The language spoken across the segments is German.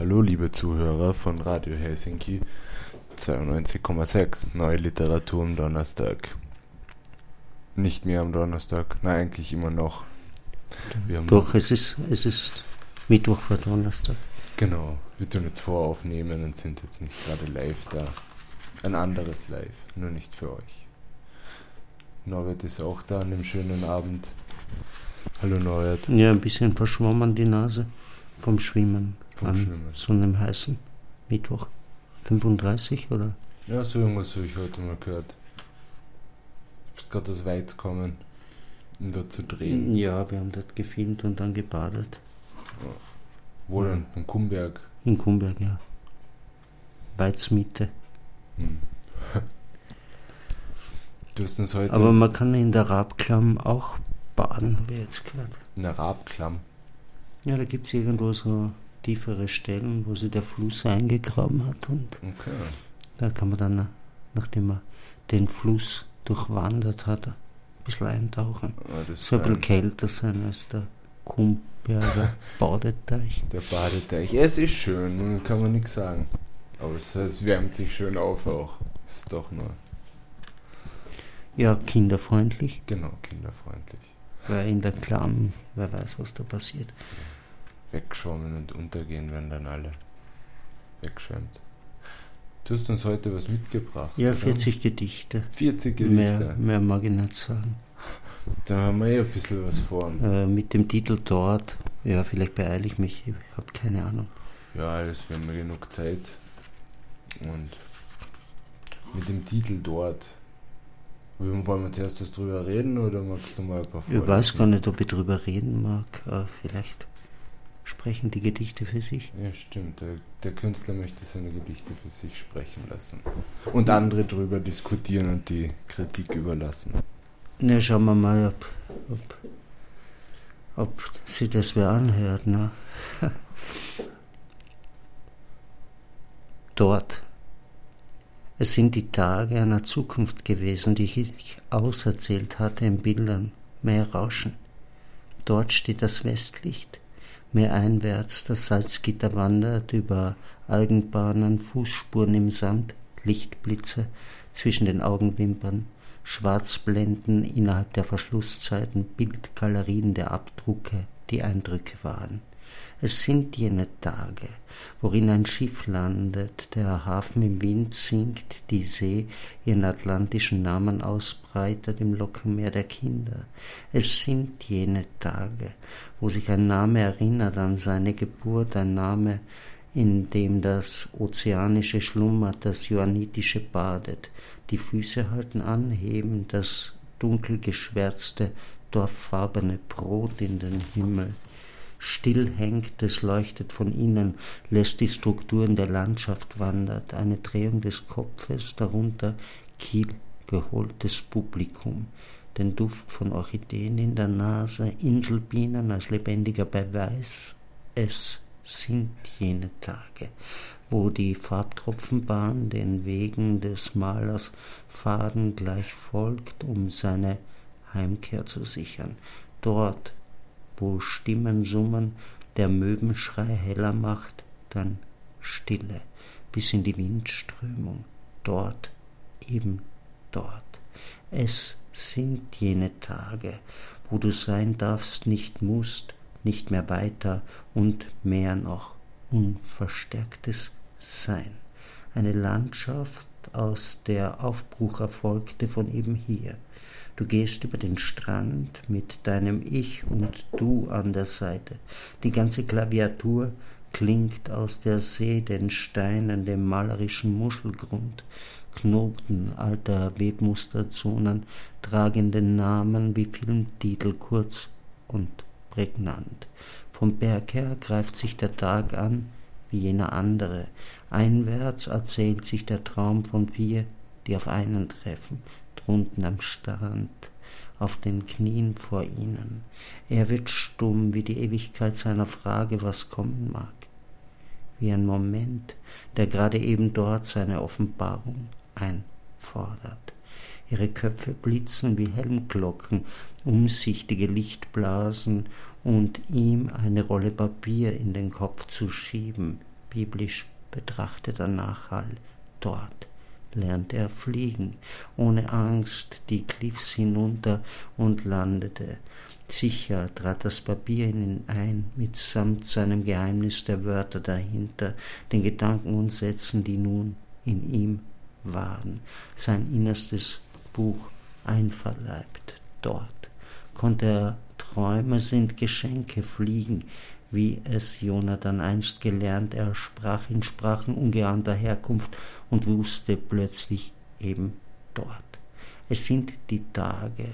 Hallo liebe Zuhörer von Radio Helsinki 92,6 Neue Literatur am Donnerstag. Nicht mehr am Donnerstag, nein eigentlich immer noch. Doch, es ist, es ist Mittwoch vor Donnerstag. Genau, wir tun jetzt voraufnehmen und sind jetzt nicht gerade live da. Ein anderes Live, nur nicht für euch. Norbert ist auch da an dem schönen Abend. Hallo Norbert. Ja, ein bisschen verschwommen die Nase vom Schwimmen. An so einem heißen Mittwoch. 35 oder? Ja, so irgendwas habe ich heute mal gehört. Du bist gerade aus Weiz gekommen, um dort zu drehen. Ja, wir haben dort gefilmt und dann gebadet. Wo denn? Von Kumberg. In Kumberg, ja. Weizmitte. Hm. Du hast uns heute Aber man kann in der Rabklamm auch baden, habe ich jetzt gehört. in der Rabklamm. Ja, da gibt es irgendwo so tiefere Stellen, wo sich der Fluss eingegraben hat und Okay. da kann man dann, nachdem man den Fluss durchwandert hat, ein bisschen eintauchen. Ah, So ein bisschen kälter sein als der Kumberger Badeteich. Der Badeteich. Es ist schön, kann man nichts sagen. Aber es, es wärmt sich schön auf auch. Ist doch nur, Ja, kinderfreundlich, genau, kinderfreundlich. weil in der Klamm, wer weiß, was da passiert. Wegschwommen und untergehen werden dann alle wegschwemmt. Du hast uns heute was mitgebracht. Ja, oder? 40 Gedichte. 40 Mehr, Gedichte. mehr mag ich nicht sagen. Da haben wir eh ein bisschen was vor. Äh, mit dem Titel dort, ja, vielleicht beeile ich mich, ich habe keine Ahnung. Ja, alles, wir haben ja genug Zeit. Und mit dem Titel dort. Wollen wir zuerst was drüber reden oder magst du mal ein paar Ich weiß gar nicht, ob ich drüber reden mag. Äh, vielleicht sprechen die Gedichte für sich. Ja, stimmt. Der, der Künstler möchte seine Gedichte für sich sprechen lassen. Und andere drüber diskutieren und die Kritik überlassen. Na, schauen wir mal, ob, ob, ob sie das wer anhört. Ne? Dort. Es sind die Tage einer Zukunft gewesen, die ich auserzählt hatte in Bildern, mehr Rauschen. Dort steht das Westlicht, mehr einwärts das Salzgitter wandert über Algenbahnen, Fußspuren im Sand, Lichtblitze zwischen den Augenwimpern, Schwarzblenden innerhalb der Verschlusszeiten, Bildgalerien der Abdrucke, die Eindrücke waren. Es sind jene Tage, worin ein Schiff landet, der Hafen im Wind sinkt, die See ihren atlantischen Namen ausbreitet im Lockenmeer der Kinder. Es sind jene Tage, wo sich ein Name erinnert an seine Geburt, ein Name, in dem das Ozeanische schlummert, das Johannitische badet, die Füße halten an, heben das dunkel geschwärzte, dorffarbene Brot in den Himmel. Still hängt, es leuchtet von innen, lässt die Strukturen der Landschaft wandert, eine Drehung des Kopfes, darunter kielgeholtes Publikum, den Duft von Orchideen in der Nase, Inselbienen als lebendiger Beweis. Es sind jene Tage, wo die Farbtropfenbahn den Wegen des Malers Faden gleich folgt, um seine Heimkehr zu sichern. Dort, wo Stimmen summen, der Möwenschrei heller macht, dann Stille bis in die Windströmung. Dort, eben dort. Es sind jene Tage, wo du sein darfst, nicht musst, nicht mehr weiter und mehr noch unverstärktes Sein. Eine Landschaft, aus der Aufbruch erfolgte von eben hier. Du gehst über den Strand mit deinem Ich und Du an der Seite. Die ganze Klaviatur klingt aus der See, den Steinen, dem malerischen Muschelgrund. Knoten alter Webmusterzonen tragen den Namen wie Filmtitel kurz und prägnant. Vom Berg her greift sich der Tag an wie jener andere. Einwärts erzählt sich der Traum von vier, die auf einen treffen, drunten am Strand, auf den Knien vor ihnen. Er wird stumm wie die Ewigkeit seiner Frage, was kommen mag. Wie ein Moment, der gerade eben dort seine Offenbarung einfordert. Ihre Köpfe blitzen wie Helmglocken, umsichtige Lichtblasen und ihm eine Rolle Papier in den Kopf zu schieben. biblisch betrachteter Nachhall. Dort lernte er fliegen, ohne Angst die Cliffs hinunter und landete. Sicher trat das Papier in ihn ein, mitsamt seinem Geheimnis der Wörter dahinter, den Gedanken und Sätzen, die nun in ihm waren, sein innerstes Buch einverleibt. Dort konnte er Träume sind Geschenke fliegen, wie es Jonathan einst gelernt, er sprach in Sprachen ungeahnter Herkunft und wusste plötzlich eben dort. Es sind die Tage,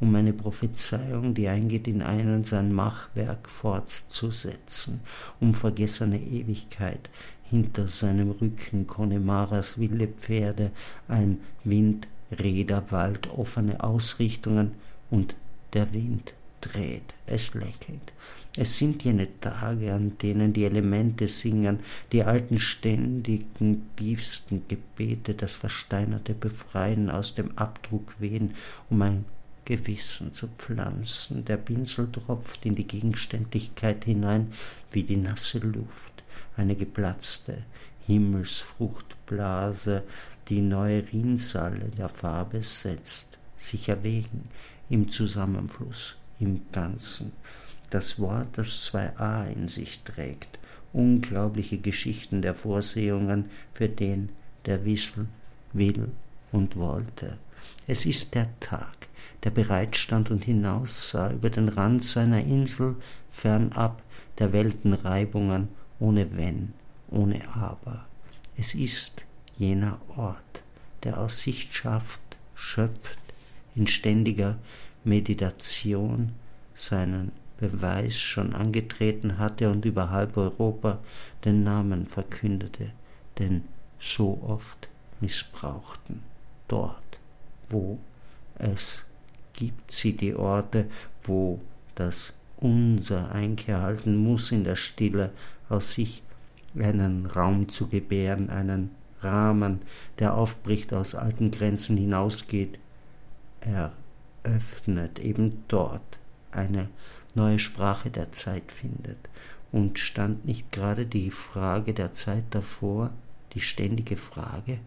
um eine Prophezeiung, die eingeht, in einen sein Machwerk fortzusetzen, um vergessene Ewigkeit. Hinter seinem Rücken Conemaras wilde Pferde, ein Windräderwald, offene Ausrichtungen und der Wind dreht, es lächelt. Es sind jene Tage, an denen die Elemente singen, die alten ständigen, tiefsten Gebete, das versteinerte Befreien aus dem Abdruck wehen, um ein Gewissen zu pflanzen. Der Pinsel tropft in die Gegenständlichkeit hinein wie die nasse Luft, eine geplatzte Himmelsfruchtblase, die neue Rinnsale der Farbe setzt, sich erwägen im Zusammenfluss im Ganzen. Das Wort, das zwei A in sich trägt, unglaubliche Geschichten der Vorsehungen für den, der wissen will und wollte. Es ist der Tag, der bereitstand und hinaussah über den Rand seiner Insel, fernab der Weltenreibungen, ohne Wenn, ohne Aber. Es ist jener Ort, der aus Sicht schafft, schöpft, in ständiger Meditation seinen Beweis schon angetreten hatte und über halb Europa den Namen verkündete, den so oft missbrauchten. Dort, wo es gibt sie die Orte, wo das Unser Einkehr halten muss in der Stille, aus sich einen Raum zu gebären, einen Rahmen, der aufbricht, aus alten Grenzen hinausgeht, eröffnet, eben dort eine neue Sprache der Zeit findet. Und stand nicht gerade die Frage der Zeit davor, die ständige Frage,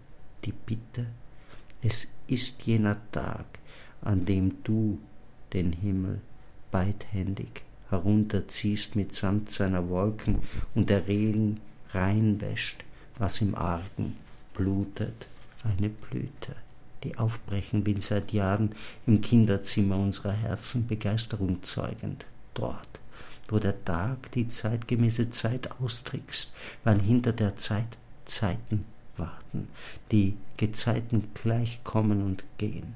die Bitte? Es ist jener Tag, an dem du den Himmel beidhändig herunterziehst mitsamt seiner Wolken und der Regen reinwäscht, was im Argen blutet, eine Blüte, die aufbrechen will seit Jahren im Kinderzimmer unserer Herzen Begeisterung zeugend dort, wo der Tag die zeitgemäße Zeit austrickst, weil hinter der Zeit Zeiten warten, die Gezeiten gleich kommen und gehen.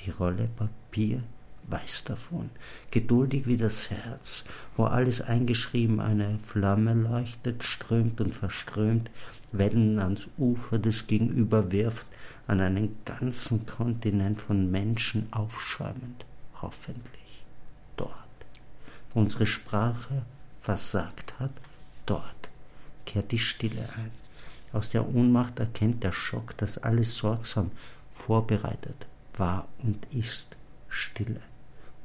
Die Rolle Papier weiß davon, geduldig wie das Herz, wo alles eingeschrieben eine Flamme leuchtet, strömt und verströmt, Wellen ans Ufer des Gegenüber wirft, an einen ganzen Kontinent von Menschen aufschäumend, hoffentlich unsere Sprache versagt hat, dort kehrt die Stille ein. Aus der Ohnmacht erkennt der Schock, dass alles sorgsam vorbereitet war und ist Stille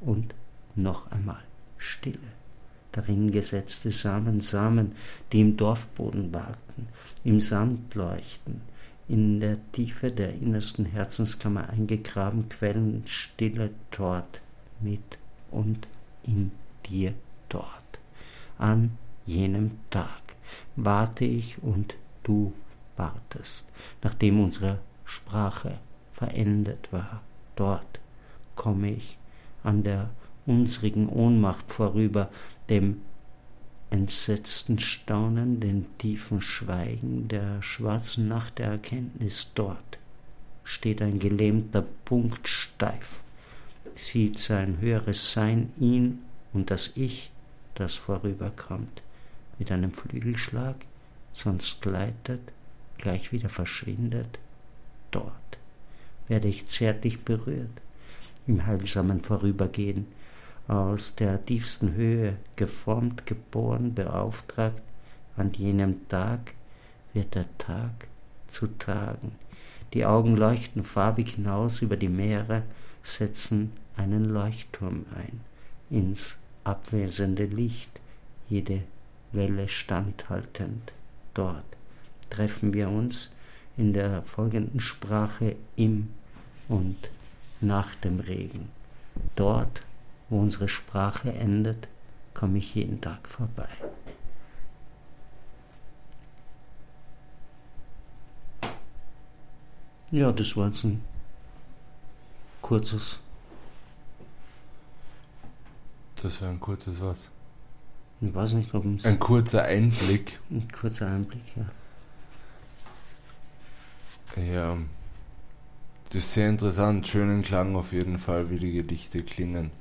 und noch einmal Stille. Darin gesetzte Samen, Samen, die im Dorfboden warten, im Sand leuchten, in der Tiefe der innersten Herzenskammer eingegraben, quellen Stille dort mit und in dir dort. An jenem Tag warte ich und du wartest, nachdem unsere Sprache verendet war. Dort komme ich an der unsrigen Ohnmacht vorüber, dem entsetzten Staunen, dem tiefen Schweigen der schwarzen Nacht der Erkenntnis. Dort steht ein gelähmter Punkt steif, sieht sein höheres Sein ihn und das Ich, das vorüberkommt, mit einem Flügelschlag, sonst gleitet, gleich wieder verschwindet, dort werde ich zärtlich berührt, im heilsamen Vorübergehen, aus der tiefsten Höhe geformt, geboren, beauftragt, an jenem Tag wird der Tag zu tagen. Die Augen leuchten farbig hinaus über die Meere, setzen einen Leuchtturm ein ins abwesende Licht, jede Welle standhaltend dort treffen wir uns in der folgenden Sprache im und nach dem Regen. Dort, wo unsere Sprache endet, komme ich jeden Tag vorbei. Ja, das war jetzt ein kurzes. Das war ein kurzes was? Ich weiß nicht, ob es. Ein kurzer Einblick. Ein kurzer Einblick, ja. Ja. Das ist sehr interessant. Schönen Klang auf jeden Fall, wie die Gedichte klingen.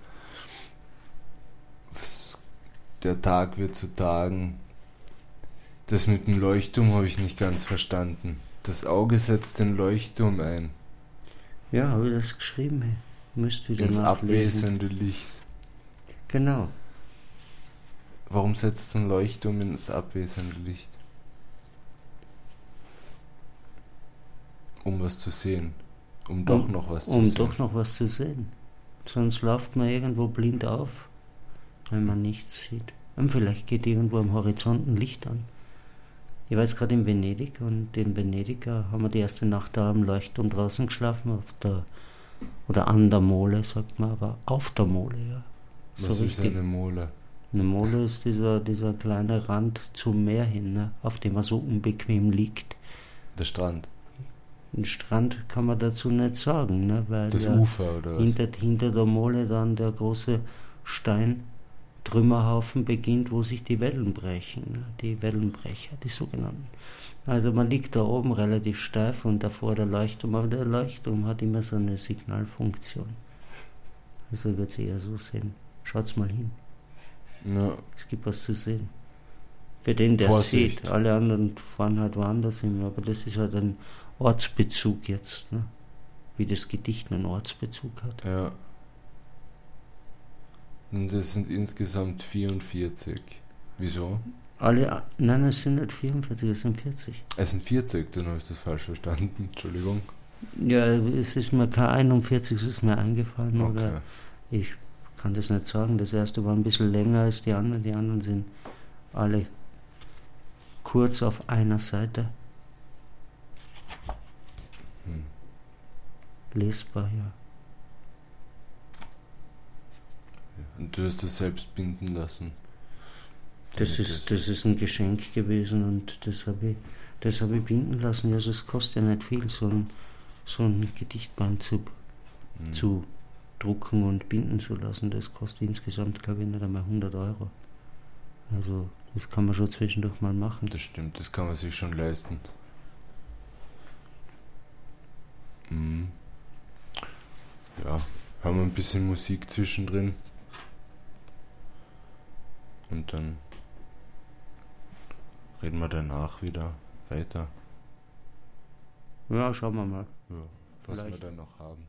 Der Tag wird zu Tagen. Das mit dem Leuchtturm habe ich nicht ganz verstanden. Das Auge setzt den Leuchtturm ein. Ja, habe ich das geschrieben? Hey. Müsst wieder Ins nachlesen. abwesende Licht. Genau. Warum setzt ein Leuchtturm ins abwesende Licht? Um was zu sehen. Um doch Um- noch was zu Um sehen. doch noch was zu sehen. Sonst läuft man irgendwo blind auf, wenn man nichts sieht. Und vielleicht geht irgendwo am Horizont ein Licht an. Ich war jetzt gerade in Venedig und in Venedig äh, haben wir die erste Nacht da am Leuchtturm draußen geschlafen, auf der, oder an der Mole, sagt man, aber auf der Mole, ja. So was ist richtig. eine Mole? Eine Mole ist dieser, dieser kleine Rand zum Meer hin, ne, auf dem man so unbequem liegt. Der Strand. Ein Strand kann man dazu nicht sagen, ne, weil Das Ufer oder was? hinter, hinter der Mole dann der große Steintrümmerhaufen beginnt, wo sich die Wellen brechen, ne, die Wellenbrecher, die sogenannten. Also man liegt da oben relativ steif und davor der Leuchtturm, aber der Leuchtturm hat immer so eine Signalfunktion. Also wird sie eher so sehen. Schaut's mal hin. Ja, Es gibt was zu sehen. Für den, der Vorsicht. sieht. Alle anderen fahren halt woanders hin. Aber das ist halt ein Ortsbezug jetzt. Ne? Wie das Gedicht einen Ortsbezug hat. ja. Und das sind insgesamt 44. Wieso? Alle, nein, es sind nicht 44, es sind 40. Es sind 40, dann habe ich das falsch verstanden. Entschuldigung. Ja, es ist mir kein 41, es ist mir eingefallen. Okay. Oder ich kann das nicht sagen. Das erste war ein bisschen länger als die anderen. Die anderen sind alle kurz auf einer Seite. Hm. Lesbar, ja. Und du hast das selbst binden lassen. Das ist, das ist ein Geschenk gewesen und das habe ich, das habe ich binden lassen. Also es kostet ja nicht viel, so ein, so ein Gedichtband zu, Hm. zu drucken und binden zu lassen. Das kostet insgesamt, glaube ich, nicht einmal 100 Euro. Also das kann man schon zwischendurch mal machen. Das stimmt, das kann man sich schon leisten. Mhm. Ja, haben wir ein bisschen Musik zwischendrin. Und dann reden wir danach wieder weiter, Ja, schauen wir mal. ja, was wir Vielleicht. dann noch haben.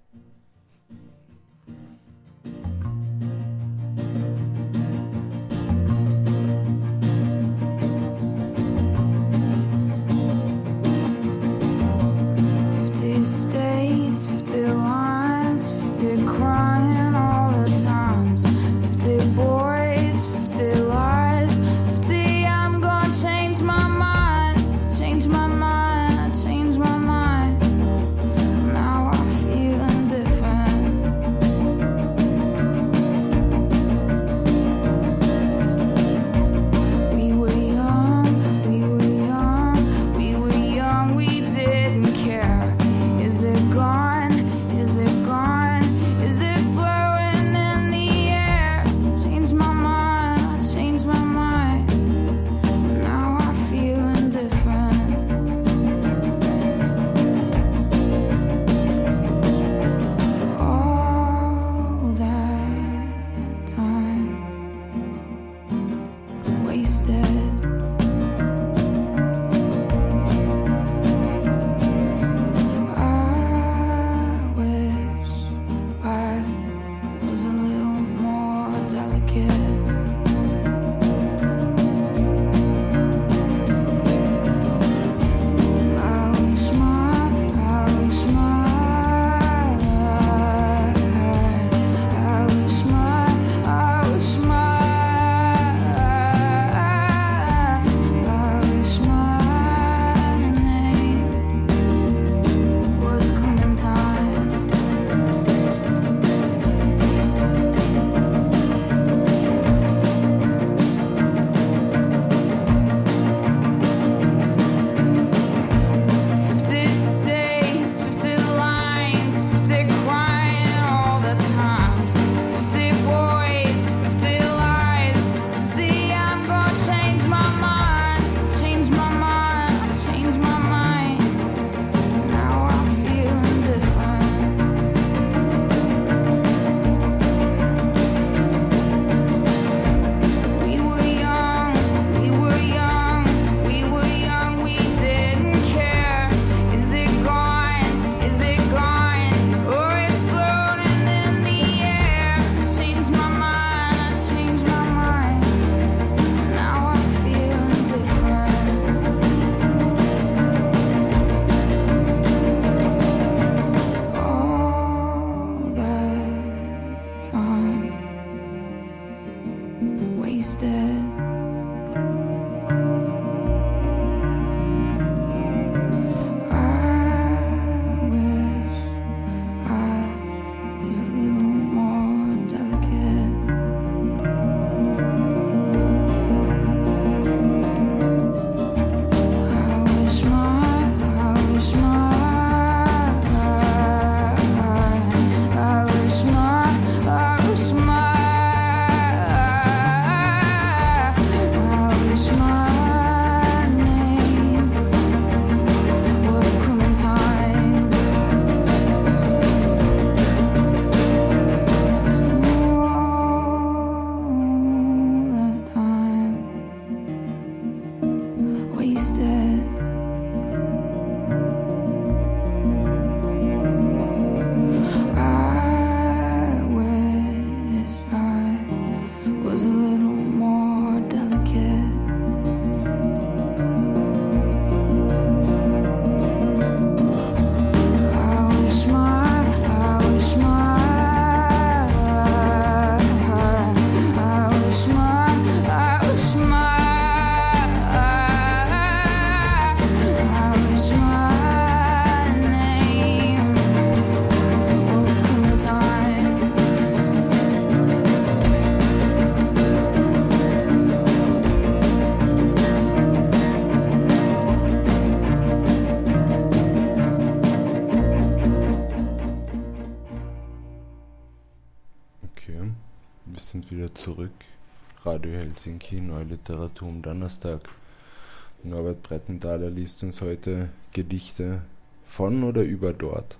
Liest uns heute Gedichte von oder über dort?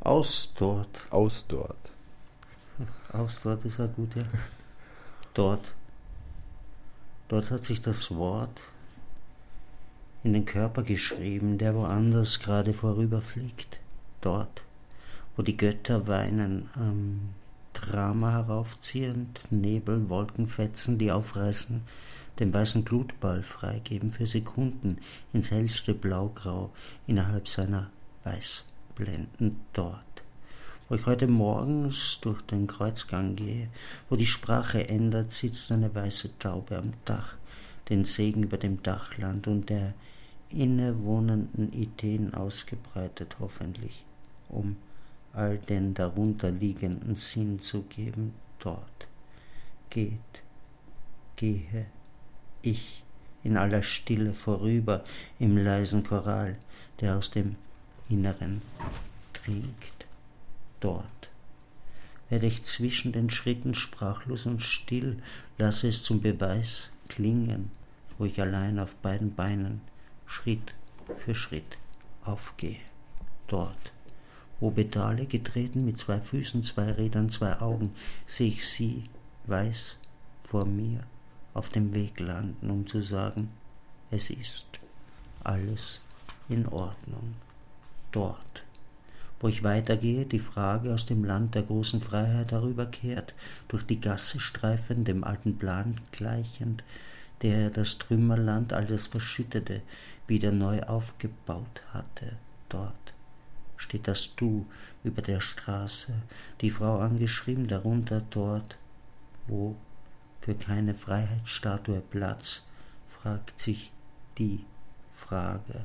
Aus dort. Aus dort. Aus dort ist auch gut, ja. Dort. Dort hat sich das Wort in den Körper geschrieben, der woanders gerade vorüberfliegt. Dort, wo die Götter weinen, am Drama heraufziehend, Nebel, Wolkenfetzen, die aufreißen, den weißen Glutball freigeben für Sekunden ins hellste Blaugrau innerhalb seiner Weißblenden dort. Wo ich heute morgens durch den Kreuzgang gehe, wo die Sprache ändert, sitzt eine weiße Taube am Dach, den Segen über dem Dachland und der innewohnenden Ideen ausgebreitet hoffentlich, um all den darunter liegenden Sinn zu geben, dort geht, gehe ich in aller Stille vorüber im leisen Choral, der aus dem Inneren trinkt, dort. Werde ich zwischen den Schritten sprachlos und still, lasse es zum Beweis klingen, wo ich allein auf beiden Beinen Schritt für Schritt aufgehe. Dort, wo Pedale getreten mit zwei Füßen, zwei Rädern, zwei Augen, sehe ich sie weiß vor mir auf dem Weg landen, um zu sagen, es ist alles in Ordnung. Dort, wo ich weitergehe, die Frage aus dem Land der großen Freiheit herüberkehrt, durch die Gasse streifend, dem alten Plan gleichend, der das Trümmerland, all das Verschüttete, wieder neu aufgebaut hatte. Dort steht das Du über der Straße, die Frau angeschrieben, darunter dort, wo für keine Freiheitsstatue Platz, fragt sich die Frage,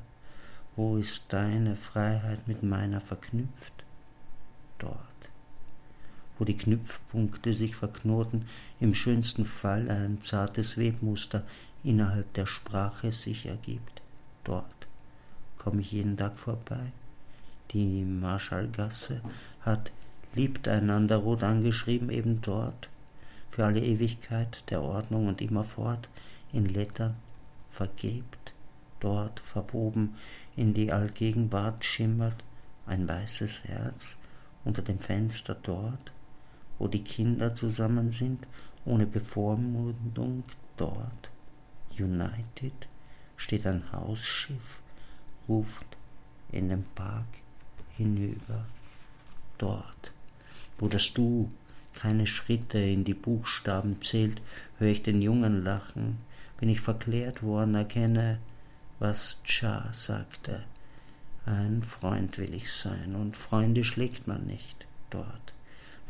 wo ist deine Freiheit mit meiner verknüpft? Dort, wo die Knüpfpunkte sich verknoten, im schönsten Fall ein zartes Webmuster innerhalb der Sprache sich ergibt. Dort komme ich jeden Tag vorbei. Die Marschallgasse hat liebt einander rot angeschrieben eben dort, für alle Ewigkeit der Ordnung und immerfort in Lettern vergebt, dort verwoben in die Allgegenwart schimmert ein weißes Herz unter dem Fenster dort, wo die Kinder zusammen sind, ohne Bevormundung dort. United steht ein Hausschiff, ruft in den Park hinüber. Dort, wo das Du keine Schritte in die Buchstaben zählt, höre ich den Jungen lachen, bin ich verklärt worden, erkenne, was Cha sagte. Ein Freund will ich sein, und Freunde schlägt man nicht dort,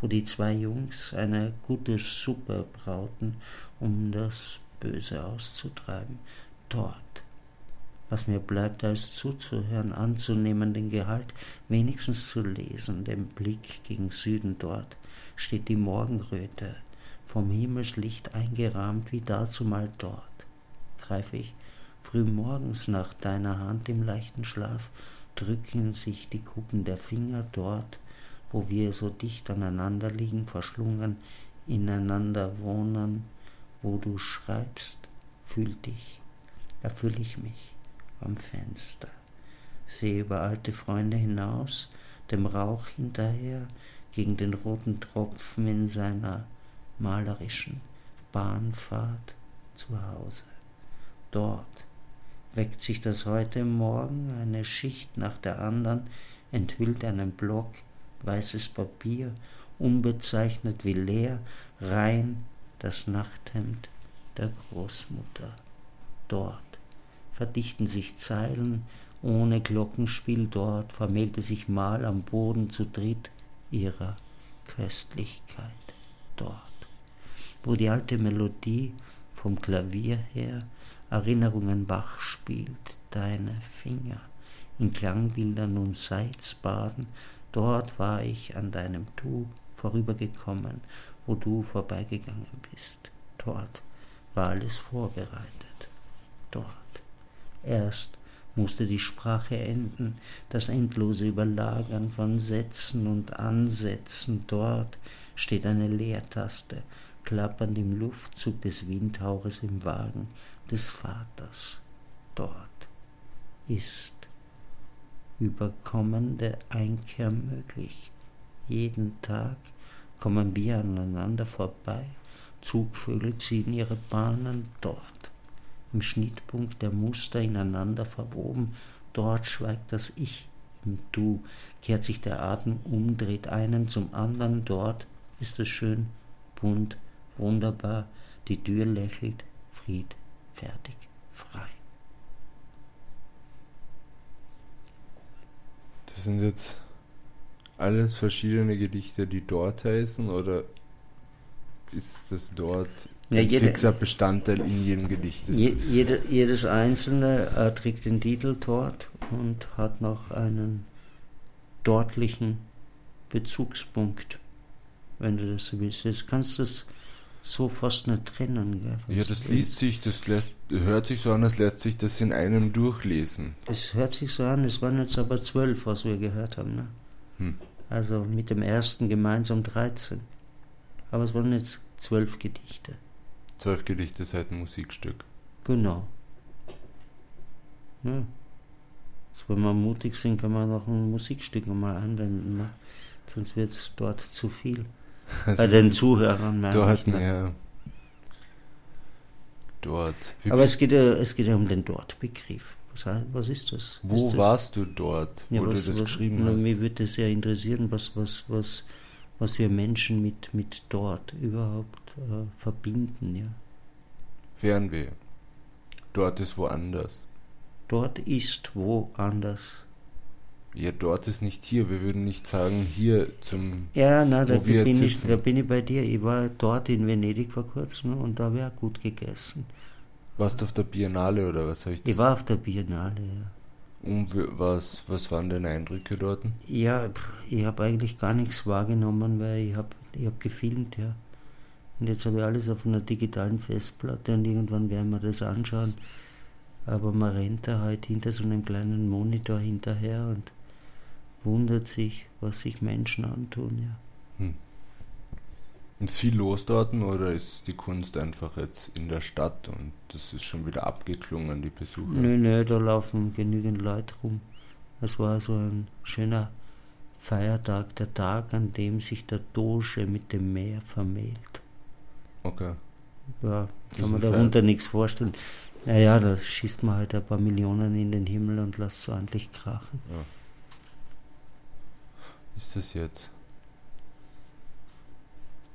wo die zwei Jungs eine gute Suppe brauten, um das Böse auszutreiben, dort. Was mir bleibt, als zuzuhören, anzunehmen, den Gehalt, wenigstens zu lesen, den Blick gegen Süden dort, steht die Morgenröte, vom Himmelslicht eingerahmt wie dazumal dort. Greife ich frühmorgens nach deiner Hand im leichten Schlaf, drücken sich die Kuppen der Finger dort, wo wir so dicht aneinander liegen, verschlungen, ineinander wohnen, wo du schreibst, fühl dich, erfüll ich mich am Fenster, sehe über alte Freunde hinaus, dem Rauch hinterher, gegen den roten Tropfen in seiner malerischen Bahnfahrt zu Hause. Dort weckt sich das heute Morgen eine Schicht nach der anderen, enthüllt einen Block weißes Papier, unbezeichnet wie leer, rein das Nachthemd der Großmutter. Dort verdichten sich Zeilen ohne Glockenspiel, dort vermählte sich Mal am Boden zu dritt ihrer Köstlichkeit dort, wo die alte Melodie vom Klavier her Erinnerungen wach spielt, deine Finger in Klangbildern und Seits baden, dort war ich an deinem Tu vorübergekommen, wo du vorbeigegangen bist. Dort war alles vorbereitet. Dort. Erst musste die Sprache enden, das endlose Überlagern von Sätzen und Ansätzen dort steht eine Leertaste, klappernd im Luftzug des Windhauches im Wagen des Vaters. Dort ist überkommende Einkehr möglich. Jeden Tag kommen wir aneinander vorbei. Zugvögel ziehen ihre Bahnen dort. Im Schnittpunkt der Muster ineinander verwoben, dort schweigt das Ich im Du, kehrt sich der Atem um, dreht einen zum anderen, dort ist es schön, bunt, wunderbar, die Tür lächelt, Fried, fertig, frei. Das sind jetzt alles verschiedene Gedichte, die dort heißen, oder ist das dort Ja, ein jede- fixer Bestandteil in jedem Gedicht? Je, jede, jedes einzelne äh, trägt den Titel dort und hat noch einen dortlichen Bezugspunkt, wenn du das so willst. Jetzt kannst du es so fast nicht trennen. Gell? ja, das liest sich, das lässt, hört sich so an, als lässt sich das in einem durchlesen. Es hört sich so an, es waren jetzt aber zwölf, was wir gehört haben. Ne? Hm. Also mit dem ersten gemeinsam 13. Aber es waren jetzt zwölf Gedichte. Zwölf Gedichte seit ein Musikstück. Genau. Ja. Also wenn wir mutig sind, kann man noch ein Musikstück nochmal anwenden. Ne? Sonst wird es dort zu viel. Also Bei den Zuhörern dort, ich, ne? ja. Dort. Wie Aber es geht, ja, es geht ja um den Dort-Begriff. Was, was ist das? wo ist das, warst du dort, wo Ja, du was, das was, geschrieben na, hast? Mich würde es ja interessieren, was, was, was, was wir Menschen mit, mit dort überhaupt äh, verbinden. Ja. Fernweh. Dort ist woanders. Dort ist woanders. Ja, dort ist nicht hier. Wir würden nicht sagen, hier zum. Ja, na, da bin, ich, da bin ich bei dir. Ich war dort in Venedig vor kurzem und da habe ich auch gut gegessen. Warst du auf der Biennale oder was habe ich das? Ich war auf der Biennale, ja. Und was, was waren deine Eindrücke dort? Ja, ich habe eigentlich gar nichts wahrgenommen, weil ich habe ich hab gefilmt, ja. Und jetzt habe ich alles auf einer digitalen Festplatte und irgendwann werden wir das anschauen. Aber man rennt da halt hinter so einem kleinen Monitor hinterher und wundert sich, was sich Menschen antun, ja. Ist viel los dort oder ist die Kunst einfach jetzt in der Stadt und das ist schon wieder abgeklungen, die Besucher? Nö, nö, da laufen genügend Leute rum. Es war so ein schöner Feiertag, der Tag, an dem sich der Doge mit dem Meer vermählt. Okay. Ja, kann man darunter nichts vorstellen. Naja, da schießt man halt ein paar Millionen in den Himmel und lässt so ordentlich krachen. Ist das jetzt?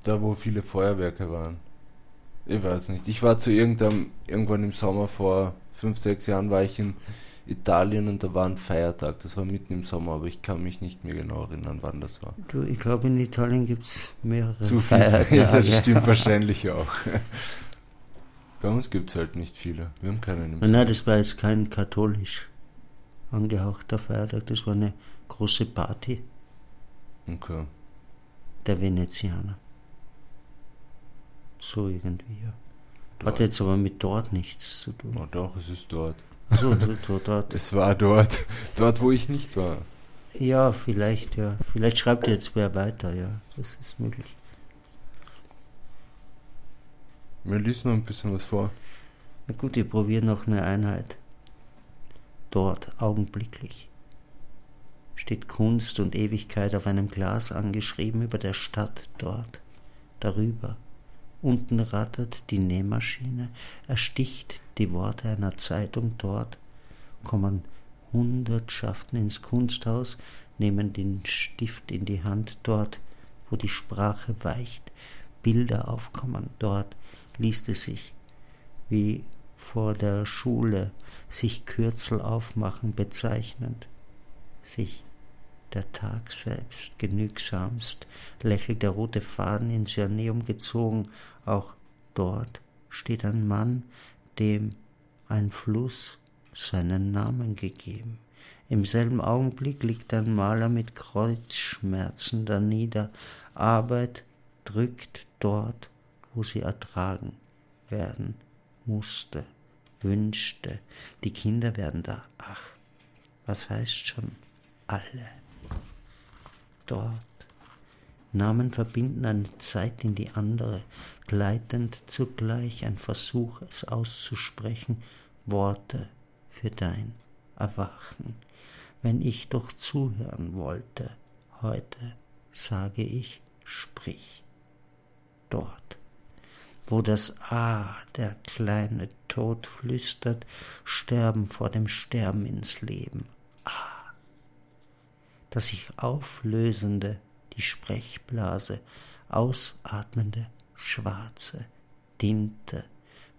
Da, wo viele Feuerwerke waren. Ich weiß nicht. Ich war zu irgendeinem, irgendwann im Sommer vor fünf, sechs Jahren war ich in Italien und da war ein Feiertag. Das war mitten im Sommer, aber ich kann mich nicht mehr genau erinnern, wann das war. Du, ich glaube, in Italien gibt es mehrere Zu viel. Feiertage. Ja, das stimmt wahrscheinlich auch. Bei uns gibt es halt nicht viele. Wir haben keinen im Nein, nein, das war jetzt kein katholisch angehauchter Feiertag, das war eine große Party Okay. der Venezianer. So irgendwie, ja. Dort. Hat jetzt aber mit dort nichts zu tun. Oh doch, es ist dort. So, so, so dort. Es war dort. Dort, wo ich nicht war. Ja, vielleicht, ja. Vielleicht schreibt jetzt wer weiter, ja. Das ist möglich. Wir lesen noch ein bisschen was vor. Na gut, ich probiere noch eine Einheit. Dort, augenblicklich, steht Kunst und Ewigkeit auf einem Glas angeschrieben über der Stadt dort. Darüber. Unten rattert die Nähmaschine, ersticht die Worte einer Zeitung dort, kommen Hundertschaften ins Kunsthaus, nehmen den Stift in die Hand dort, wo die Sprache weicht, Bilder aufkommen dort, liest es sich, wie vor der Schule sich Kürzel aufmachen bezeichnend, sich. Der Tag selbst genügsamst, lächelt der rote Faden ins Janeum gezogen, auch dort steht ein Mann, dem ein Fluss seinen Namen gegeben. Im selben Augenblick liegt ein Maler mit Kreuzschmerzen danieder. Arbeit drückt dort, wo sie ertragen werden musste, wünschte. Die Kinder werden da. Ach, was heißt schon alle? Dort Namen verbinden eine Zeit in die andere, gleitend zugleich ein Versuch, es auszusprechen, Worte für dein Erwachen. Wenn ich doch zuhören wollte, heute sage ich, sprich. Dort, wo das A, der kleine Tod flüstert, sterben vor dem Sterben ins Leben. A. Das sich auflösende, die Sprechblase, ausatmende, schwarze, Tinte,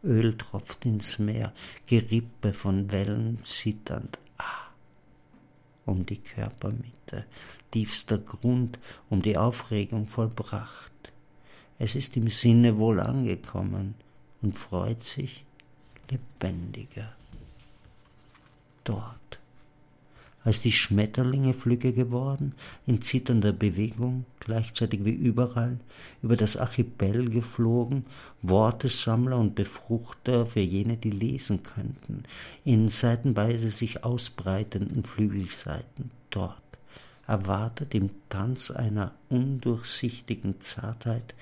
Öl tropft ins Meer, Gerippe von Wellen zitternd, ah, um die Körpermitte, tiefster Grund, um die Aufregung vollbracht. Es ist im Sinne wohl angekommen und freut sich lebendiger. Dort als die Schmetterlinge flügge geworden, in zitternder Bewegung, gleichzeitig wie überall, über das Archipel geflogen, Wortesammler und Befruchter für jene, die lesen könnten, in seitenweise sich ausbreitenden Flügelseiten dort, erwartet im Tanz einer undurchsichtigen Zartheit,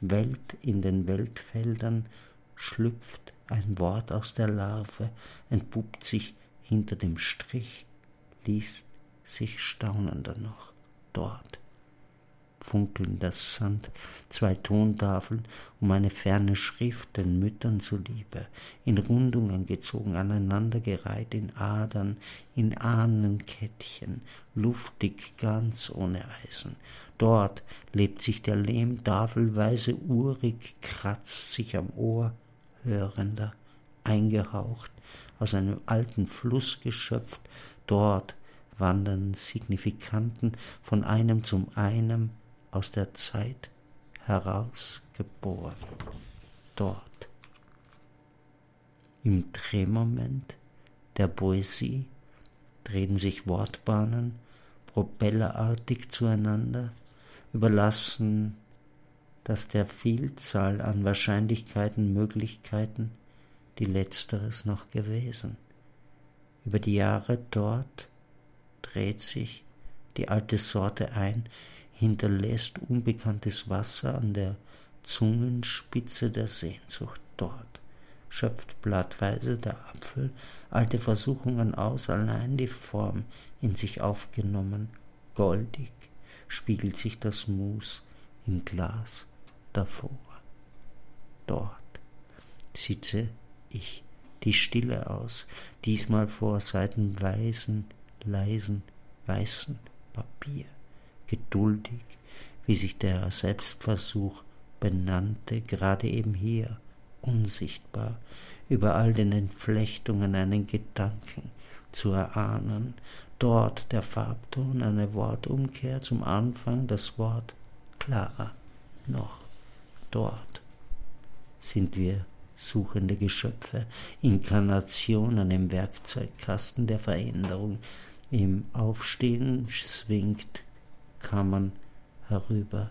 Welt in den Weltfeldern, schlüpft ein Wort aus der Larve, entpuppt sich hinter dem Strich, liest sich staunender noch dort. Funkelnder Sand, zwei Tontafeln um eine ferne Schrift den Müttern zuliebe, in Rundungen gezogen, aneinandergereiht in Adern, in Ahnenkettchen, luftig ganz ohne Eisen. Dort lebt sich der Lehm tafelweise urig, kratzt sich am Ohr, hörender, eingehaucht, aus einem alten Fluss geschöpft, Dort wandern Signifikanten von einem zum einem aus der Zeit herausgeboren. Dort. Im Drehmoment der Poesie drehen sich Wortbahnen propellerartig zueinander, überlassen das der Vielzahl an Wahrscheinlichkeiten, Möglichkeiten, die letzteres noch gewesen. Über die Jahre dort dreht sich die alte Sorte ein, hinterlässt unbekanntes Wasser an der Zungenspitze der Sehnsucht dort, schöpft blattweise der Apfel alte Versuchungen aus, allein die Form in sich aufgenommen, goldig spiegelt sich das Mus im Glas davor. Dort sitze ich die Stille aus, diesmal vor seitenweisen, leisen, weißen Papier, geduldig, wie sich der Selbstversuch benannte, gerade eben hier, unsichtbar, über all den Entflechtungen einen Gedanken zu erahnen, dort der Farbton, eine Wortumkehr zum Anfang, das Wort klarer noch, dort sind wir suchende Geschöpfe, Inkarnationen im Werkzeugkasten der Veränderung. Im Aufstehen schwingt Kammern herüber,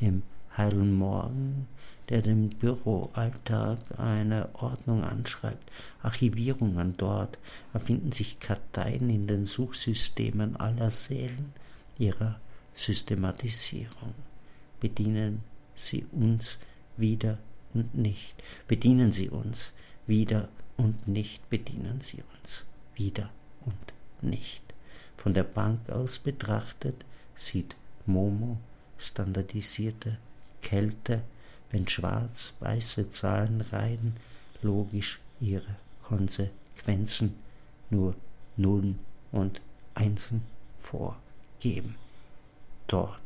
im heilen Morgen, der dem Büroalltag eine Ordnung anschreibt, Archivierungen dort, erfinden sich Karteien in den Suchsystemen aller Seelen ihrer Systematisierung. Bedienen sie uns wieder und nicht. Bedienen Sie uns wieder und nicht. Bedienen Sie uns wieder und nicht. Von der Bank aus betrachtet sieht Momo standardisierte Kälte, wenn schwarz-weiße Zahlenreihen logisch ihre Konsequenzen nur Nullen und Einsen vorgeben. Dort,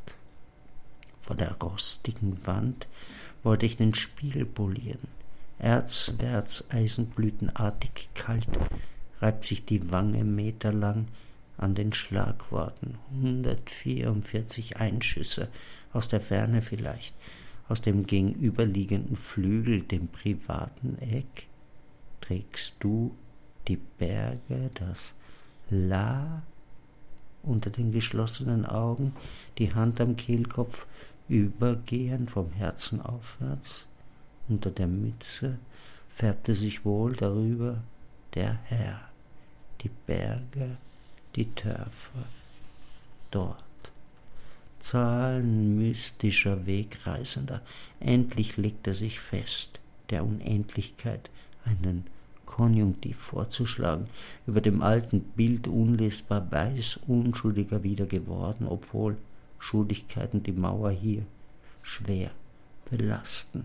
vor der rostigen Wand, wollte ich den Spiegel polieren. Erzwärts eisenblütenartig kalt reibt sich die Wange meterlang an den Schlagworten. 144 Einschüsse aus der Ferne vielleicht, aus dem gegenüberliegenden Flügel, dem privaten Eck. Trägst du die Berge, das La unter den geschlossenen Augen, die Hand am Kehlkopf, übergehen vom Herzen aufwärts. Unter der Mütze färbte sich wohl darüber der Herr, die Berge, die Törfe, dort Zahlen mystischer Wegreisender. Endlich legt er sich fest, der Unendlichkeit einen Konjunktiv vorzuschlagen, über dem alten Bild unlesbar weiß, unschuldiger wieder geworden, obwohl Schuldigkeiten die Mauer hier schwer belasten,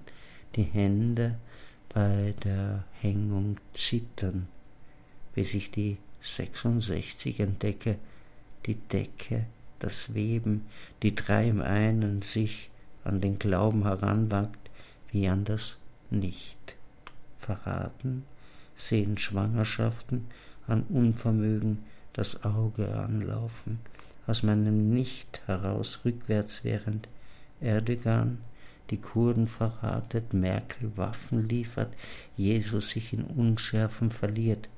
die Hände bei der Hängung zittern, bis ich die 66 entdecke, die Decke, das Weben, die drei im einen sich an den Glauben heranwagt, wie an das Nicht. Verraten sehen Schwangerschaften an Unvermögen das Auge anlaufen, aus meinem Nicht heraus rückwärts während Erdogan die Kurden verratet, Merkel Waffen liefert, Jesus sich in Unschärfen verliert.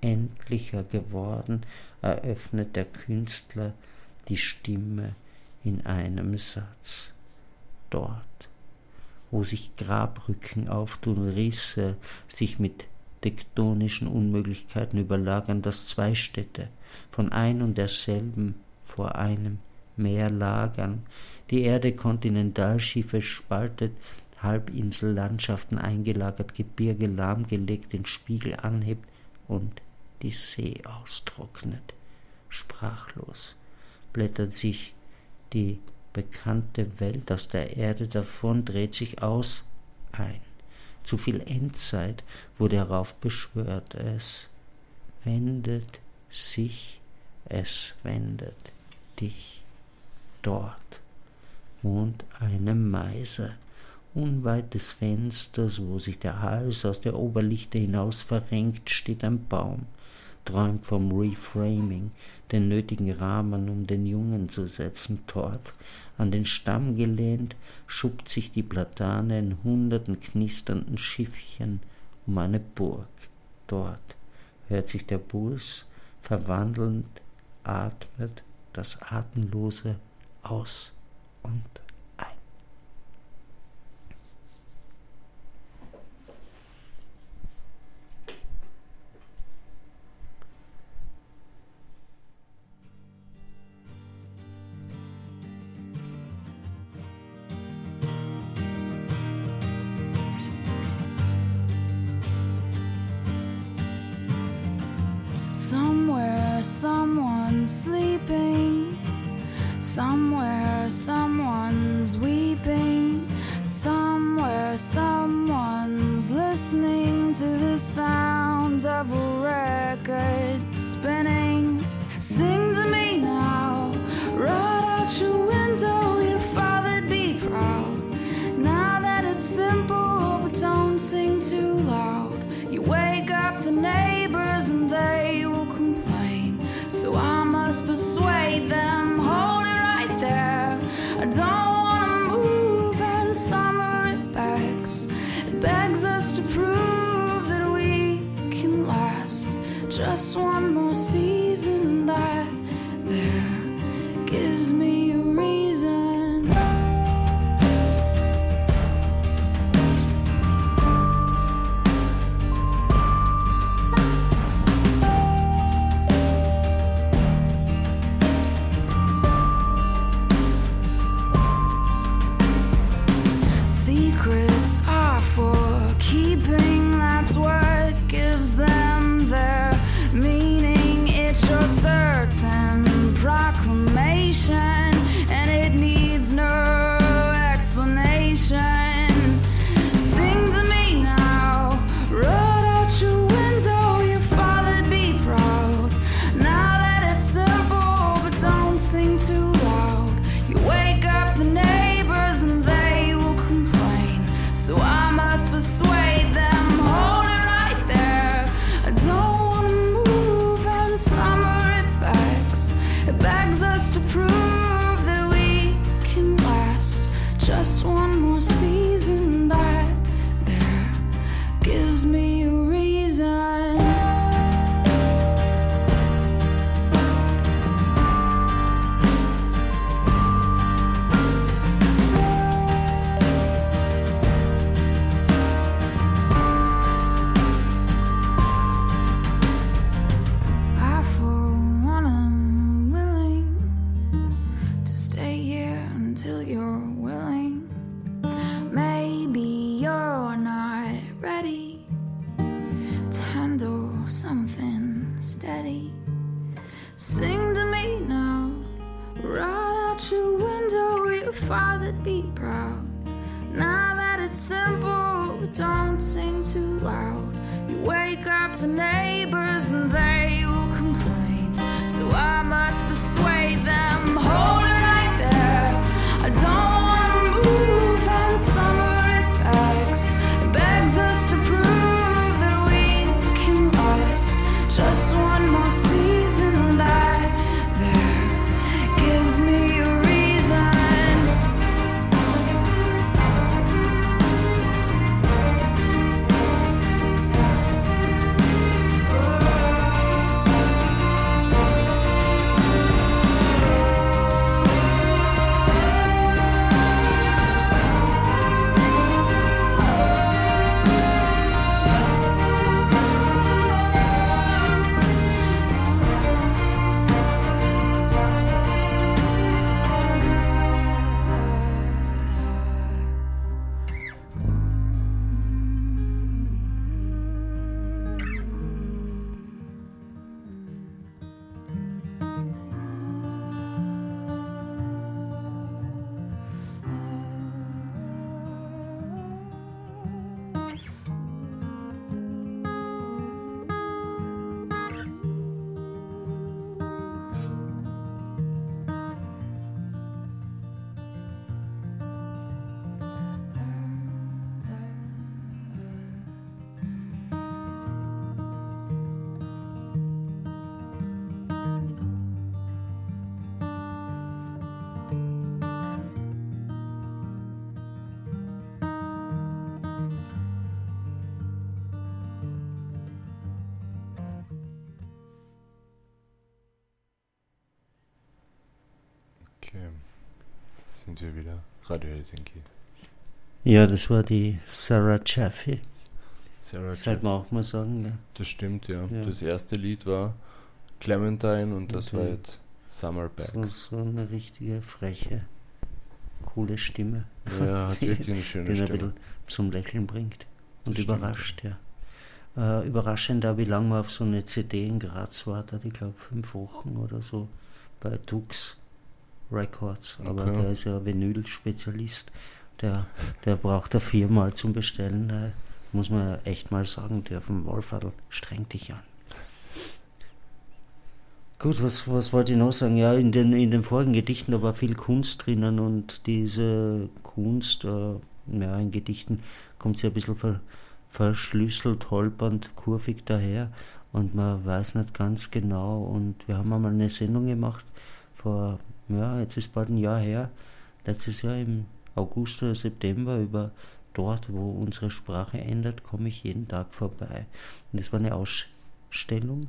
Endlicher geworden, eröffnet der Künstler die Stimme in einem Satz. Dort, wo sich Grabrücken auftun, Risse sich mit tektonischen Unmöglichkeiten überlagern, dass zwei Städte von ein und derselben vor einem Meer lagern, die Erde Kontinentalschiffe spaltet, Halbinsellandschaften eingelagert, Gebirge lahmgelegt, den Spiegel anhebt und die See austrocknet. Sprachlos blättert sich die bekannte Welt aus der Erde davon, dreht sich aus ein. Zu viel Endzeit wurde herauf beschwört. Es wendet sich, es wendet dich dort wohnt eine Meise. Unweit des Fensters, wo sich der Hals aus der Oberlichte hinaus verrenkt, steht ein Baum, träumt vom Reframing, den nötigen Rahmen, um den Jungen zu setzen. Dort, an den Stamm gelehnt, schubt sich die Platane in hunderten knisternden Schiffchen um eine Burg. Dort hört sich der Puls verwandelnd, atmet das Atemlose aus und Okay. Sind wir wieder. Radio Helsinki. Ja, das war die Sarah Chaffee. Sarah Sollte man auch mal sagen, ja. Das stimmt, ja. Ja. Das erste Lied war Clementine und das Und war dann- jetzt Summer So, Bags. so eine richtige, freche, coole Stimme. Ja, hat wirklich eine schöne die ihn ein Stimme. bisschen zum Lächeln bringt. Und Das stimmt, überrascht, ja. Äh, überraschend auch, wie lange man auf so eine CD in Graz wartet. Ich glaube, fünf Wochen oder so bei Dux Records. Aber Okay. der ist ja Vinyl-Spezialist. Der, der braucht da viermal zum Bestellen. Da muss man echt mal sagen, der vom Wolfadl strengt dich an. Gut, was, was wollte ich noch sagen? Ja, in den, in den vorigen Gedichten, da war viel Kunst drinnen und diese Kunst, äh, ja, in Gedichten kommt sie ein bisschen ver, verschlüsselt, holpernd, kurvig daher und man weiß nicht ganz genau. Und wir haben einmal eine Sendung gemacht vor, ja, jetzt ist bald ein Jahr her, letztes Jahr im August oder September über dort, wo unsere Sprache ändert, komme ich jeden Tag vorbei. Und das war eine Ausstellung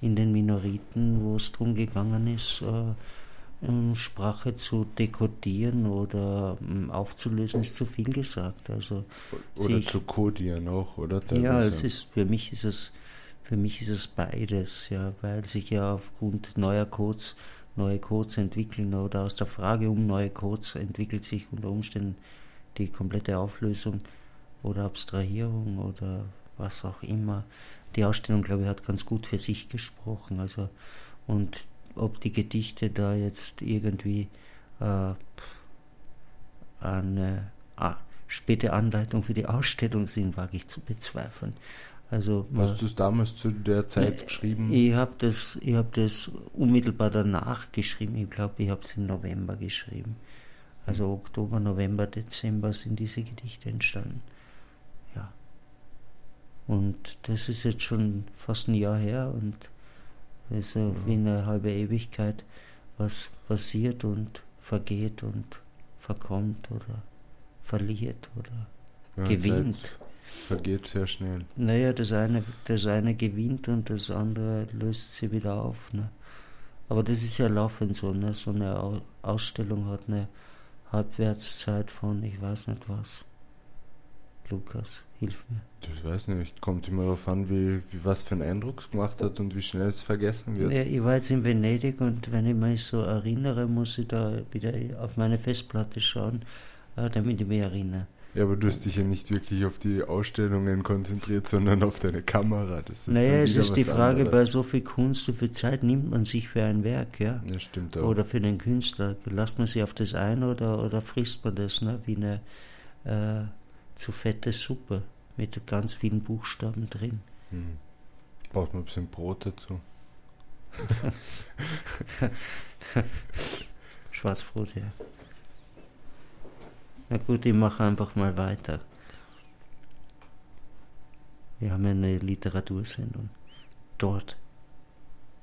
in den Minoriten, wo es darum gegangen ist, äh, ähm, Sprache zu dekodieren oder ähm, aufzulösen, ist zu viel gesagt. Also Oder ich- zu kodieren auch, oder? ja, es ist für mich ist es für mich ist es beides, ja, weil sich ja aufgrund neuer Codes neue Codes entwickeln oder aus der Frage um neue Codes entwickelt sich unter Umständen die komplette Auflösung oder Abstrahierung oder was auch immer. Die Ausstellung, glaube ich, hat ganz gut für sich gesprochen. Also und ob die Gedichte da jetzt irgendwie äh, eine ah, späte Anleitung für die Ausstellung sind, wage ich zu bezweifeln. Also Hast du es damals zu der Zeit geschrieben? ich habe das, ich hab das unmittelbar danach geschrieben. Ich glaube, ich habe es im November geschrieben. Also Oktober, November, Dezember sind diese Gedichte entstanden. Ja. Und das ist jetzt schon fast ein Jahr her und das ist so wie eine halbe Ewigkeit, was passiert und vergeht und verkommt oder verliert oder Ja, gewinnt. Vergeht sehr schnell. Naja, das eine, das eine gewinnt und das andere löst sie wieder auf. Ne? Aber das ist ja laufend so. Ne? So eine Au- Ausstellung hat eine Halbwertszeit von ich weiß nicht was. Lukas, hilf mir. Das weiß nicht, kommt immer darauf an, wie, wie was für einen Eindruck es gemacht hat und wie schnell es vergessen wird. Ja, ich war jetzt in Venedig und wenn ich mich so erinnere, muss ich da wieder auf meine Festplatte schauen, äh, damit ich mich erinnere. Ja, aber du hast dich ja nicht wirklich auf die Ausstellungen konzentriert, sondern auf deine Kamera. Das ist naja, es ist die Frage, bei anderes. so viel Kunst, wie viel Zeit nimmt man sich für ein Werk, ja? Das stimmt auch. Oder für den Künstler. Lasst man sich auf das ein oder, oder frisst man das, ne? wie eine äh, zu fette Suppe mit ganz vielen Buchstaben drin. Hm. Braucht man ein bisschen Brot dazu. Schwarzbrot, ja. Na gut, ich mache einfach mal weiter. Wir haben eine Literatursendung. Dort,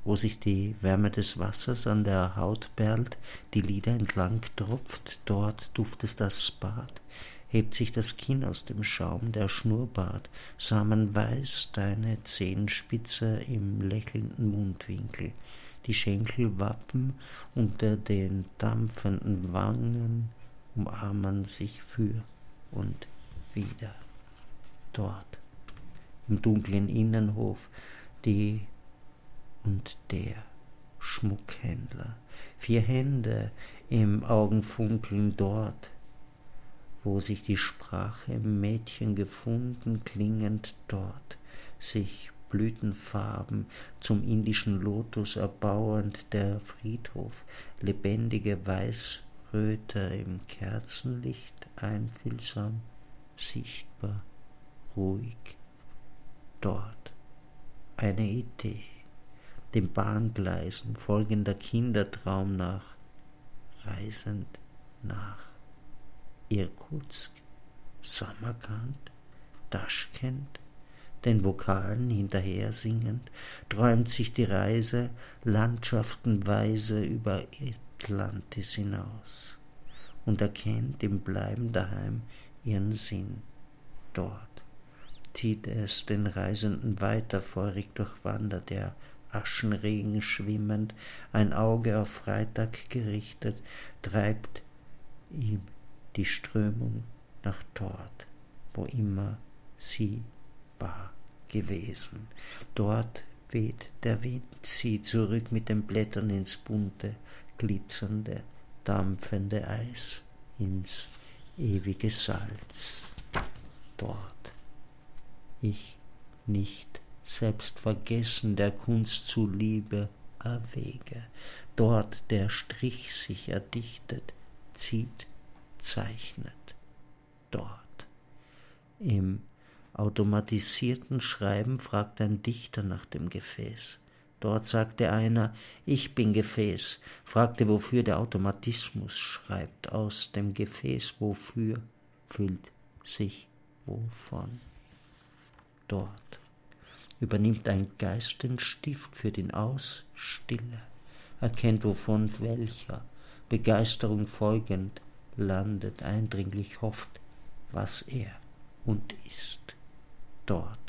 wo sich die Wärme des Wassers an der Haut perlt, die Lider entlang tropft, dort duftet das Bad, hebt sich das Kinn aus dem Schaum, der Schnurrbart, samenweiß deine Zehenspitze im lächelnden Mundwinkel, die Schenkel wappen unter den dampfenden Wangen, umarmen sich für und wieder. Dort, im dunklen Innenhof, die und der Schmuckhändler, vier Hände im Augenfunkeln dort, wo sich die Sprache im Mädchen gefunden, klingend dort, sich Blütenfarben zum indischen Lotus erbauend, der Friedhof, lebendige Weißröte im Kerzenlicht, einfühlsam, sichtbar, ruhig, dort eine Idee, dem Bahngleisen folgender Kindertraum nach, reisend nach. Irkutsk, Samarkand, Taschkent, den Vokalen hinterher singend, träumt sich die Reise landschaftenweise über Atlantis hinaus und erkennt im Bleiben daheim ihren Sinn dort zieht es den Reisenden weiter, feurig durchwandert er, Aschenregen schwimmend, ein Auge auf Freitag gerichtet, treibt ihm die Strömung nach dort, wo immer sie war gewesen. Dort weht der Wind sie zurück mit den Blättern ins bunte, glitzernde, dampfende Eis, ins ewige Salz. Dort ich nicht selbst vergessen der Kunst zuliebe erwäge, dort der Strich sich erdichtet, zieht, zeichnet, dort. Im automatisierten Schreiben fragt ein Dichter nach dem Gefäß. Dort sagte einer, ich bin Gefäß, fragte, wofür der Automatismus schreibt, aus dem Gefäß, wofür füllt sich wovon dort übernimmt ein Geist den Stift für den Aus, erkennt wovon welcher, Begeisterung folgend, landet eindringlich hofft, was er und ist, dort.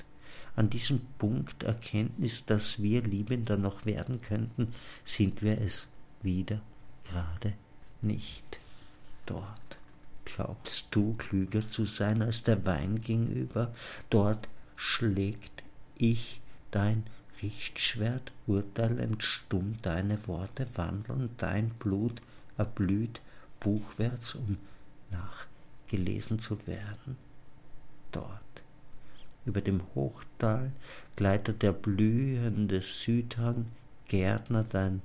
An diesem Punkt Erkenntnis, dass wir liebender noch werden könnten, sind wir es wieder gerade nicht dort. Glaubst du klüger zu sein als der Wein gegenüber, dort schlägt ich dein Richtschwert, urteilend stumm deine Worte wandeln, dein Blut erblüht buchwärts, um nachgelesen zu werden. Dort, über dem Hochtal, gleitet der blühende Südhang, Gärtner, dein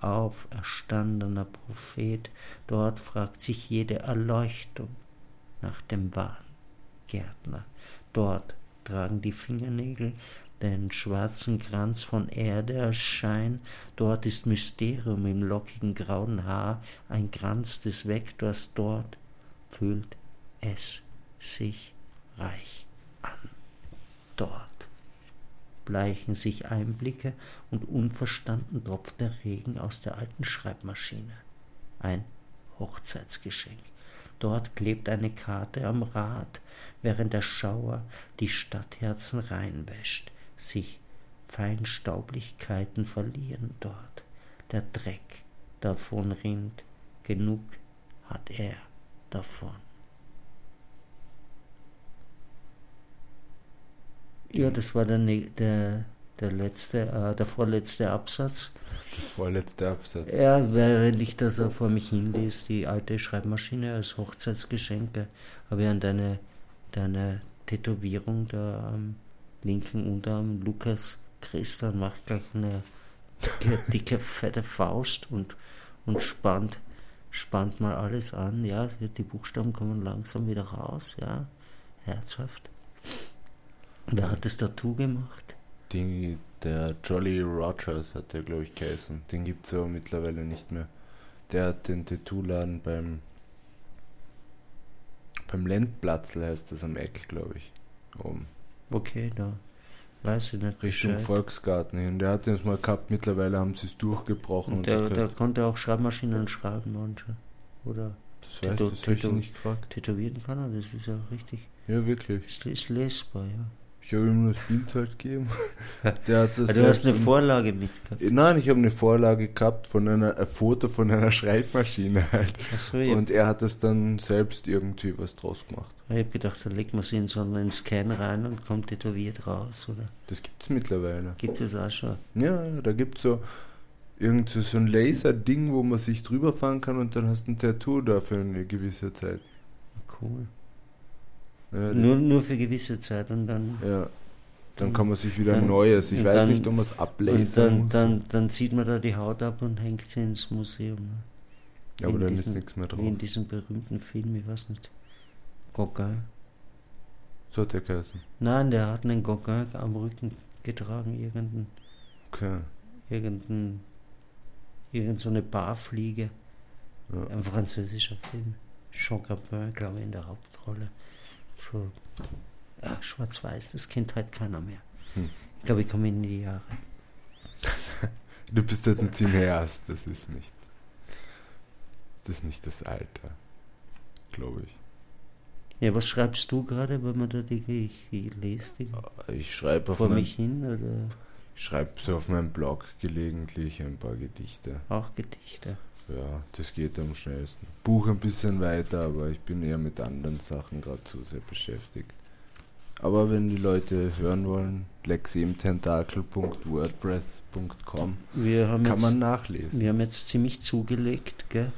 auferstandener Prophet, dort fragt sich jede Erleuchtung nach dem wahren Gärtner, dort tragen die Fingernägel den schwarzen Kranz von Erde erschein, dort ist Mysterium im lockigen grauen Haar, ein Kranz des Vektors, dort fühlt es sich reich an. Dort bleichen sich Einblicke und unverstanden tropft der Regen aus der alten Schreibmaschine. Ein Hochzeitsgeschenk. Dort klebt eine Karte am Rad, während der Schauer die Stadtherzen reinwäscht, sich Feinstaublichkeiten verlieren dort, der Dreck davon rinnt, genug hat er davon. Ja, das war der, der, der letzte, äh, der vorletzte Absatz. Der vorletzte Absatz. Ja, während ich das so vor mich hinlese, die alte Schreibmaschine als Hochzeitsgeschenk, äh, habe ich an deine, deine Tätowierung da am linken Unterarm, Lukas Christian macht gleich eine dicke, dicke fette Faust und, und spannt, spannt mal alles an. Ja, die Buchstaben kommen langsam wieder raus, ja, herzhaft. Wer hat das Tattoo gemacht? Die, der Jolly Rogers hat der, glaube ich, geheißen. Den gibt es aber mittlerweile nicht mehr. Der hat den Tattoo-Laden beim beim Lendplatzl heißt das am Eck, glaube ich. Oben. Okay, da weiß ich nicht. Richtung Bescheid. Volksgarten hin. Der hat es mal gehabt, mittlerweile haben sie es durchgebrochen. Und der der, konnte auch Schreibmaschinen schreiben manche. Oder das weiß Tätow- das habe ich nicht gefragt. tätowieren kann er, das ist ja richtig. Ja, wirklich. Ist, ist lesbar, ja. Ich habe ihm nur das Bild halt gegeben. Der hat das Ah, du hast eine Vorlage mitgehabt. Nein, ich habe eine Vorlage gehabt von einer, ein Foto von einer Schreibmaschine halt. Achso, ich, Und er hat das dann selbst irgendwie was draus gemacht. ich habe gedacht, da legt man sie in so einen Scan rein und kommt tätowiert raus, oder? Das gibt es mittlerweile. Gibt es auch schon. Ja, da gibt es so irgend so so ein Laser-Ding, wo man sich drüber fahren kann und dann hast du ein Tattoo da für eine gewisse Zeit. Cool. Ja, Nur, nur für gewisse Zeit und dann, ja. Dann kann man sich wieder Dann- ein neues. Ich weiß dann- nicht, ob man es und ablasern dann, muss. dann, dann zieht man da die Haut ab und hängt sie ins Museum. Ne? ja, aber in dann diesen- ist nichts mehr Wie in drauf. diesem berühmten Film, ich weiß nicht. Gauguin. So hat der geheißen. Nein, der hat einen Gauguin am Rücken getragen, irgendein, Okay. irgendein, irgend so eine Barfliege. Ja. Ein französischer Film. Jean Gabin, glaube ich, in der Hauptrolle. So, ja, schwarz-weiß, das kennt halt keiner mehr. Hm. Ich glaube, ich komme in die Jahre. Du bist halt ein Cineast, das ist nicht. Das ist nicht das Alter. Glaube ich. Ja, was schreibst du gerade, wenn man da die, ich, ich lese die Ich schreibe auf, vor mein, mich hin oder ich schreib so auf meinem Blog gelegentlich ein paar Gedichte. auch Gedichte? Ja, das geht am schnellsten. Buch ein bisschen weiter, aber ich bin eher mit anderen Sachen gerade zu sehr beschäftigt. Aber wenn die Leute hören wollen, lexemtentakel.wordpress.com kann jetzt, man nachlesen. wir haben jetzt ziemlich zugelegt, gell?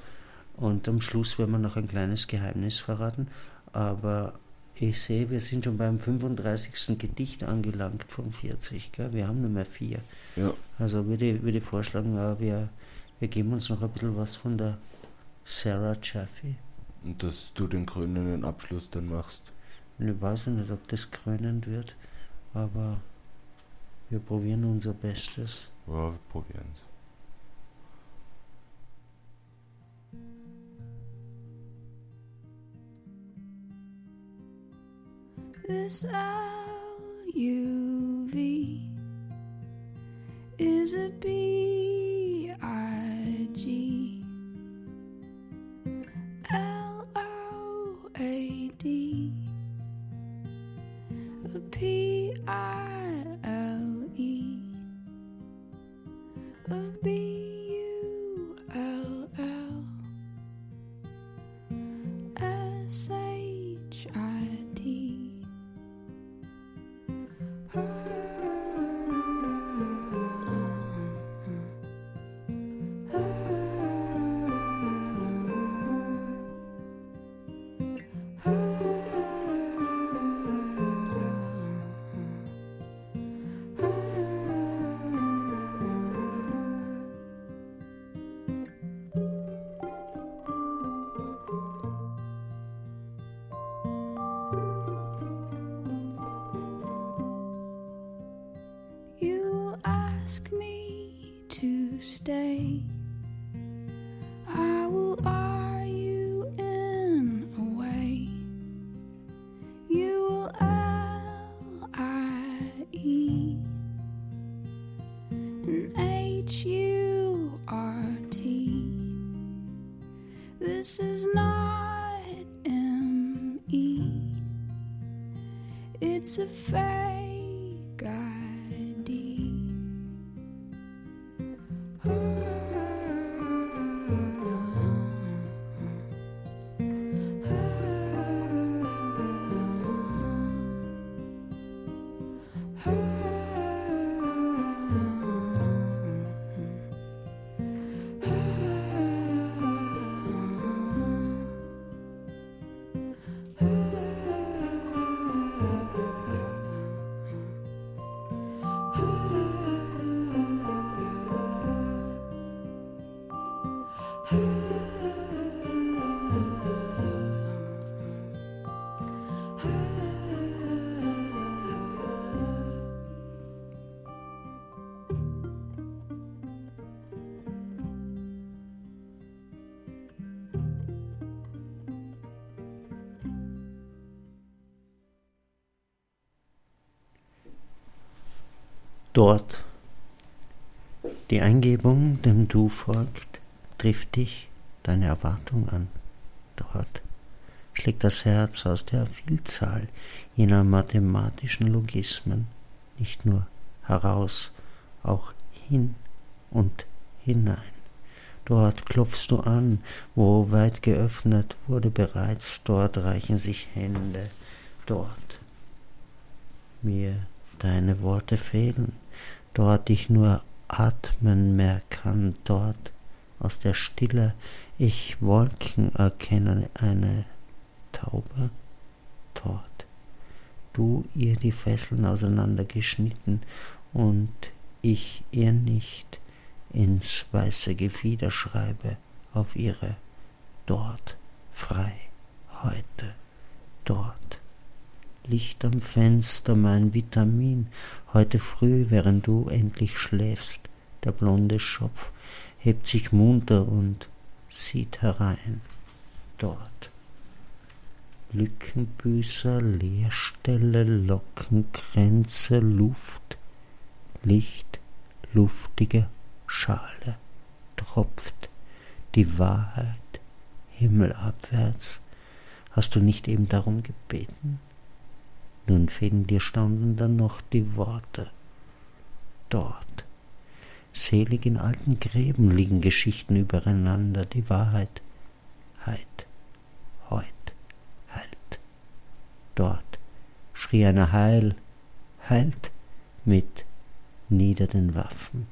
Und am Schluss werden wir noch ein kleines Geheimnis verraten. Aber ich sehe, wir sind schon beim 35. Gedicht angelangt von 40, gell? Wir haben nur mehr vier. Ja, Also würde ich, würde ich vorschlagen, ja, wir, wir geben uns noch ein bisschen was von der Sarah Jaffe. und dass du den krönenden Abschluss dann machst. Und ich weiß nicht, ob das krönend wird, aber wir probieren unser Bestes. Ja, wir probieren's. This L-U-V is a B-I-G P I L E of being. Dort. Die Eingebung, dem Du folgt, trifft dich, deine Erwartung an. Dort schlägt das Herz aus der Vielzahl jener mathematischen Logismen nicht nur heraus, auch hin und hinein. Dort klopfst du an, wo weit geöffnet wurde bereits, dort reichen sich Hände, dort. Mir deine Worte fehlen, dort ich nur atmen mehr kann, dort aus der Stille ich Wolken erkenne, eine Taube, dort. Du ihr die Fesseln auseinandergeschnitten und ich ihr nicht ins weiße Gefieder schreibe auf ihre dort frei heute dort Licht am Fenster mein Vitamin heute früh während du endlich schläfst der blonde Schopf hebt sich munter und sieht herein dort Lückenbüßer, Leerstelle, Lockenkränze, Luft, Licht, luftige Schale, tropft die Wahrheit himmelabwärts. Hast du nicht eben darum gebeten? Nun fehlen dir dann noch die Worte. Dort, selig in alten Gräben liegen Geschichten übereinander, die Wahrheit, Heit, heut dort schrie einer Heil, heilt mit nieder den Waffen.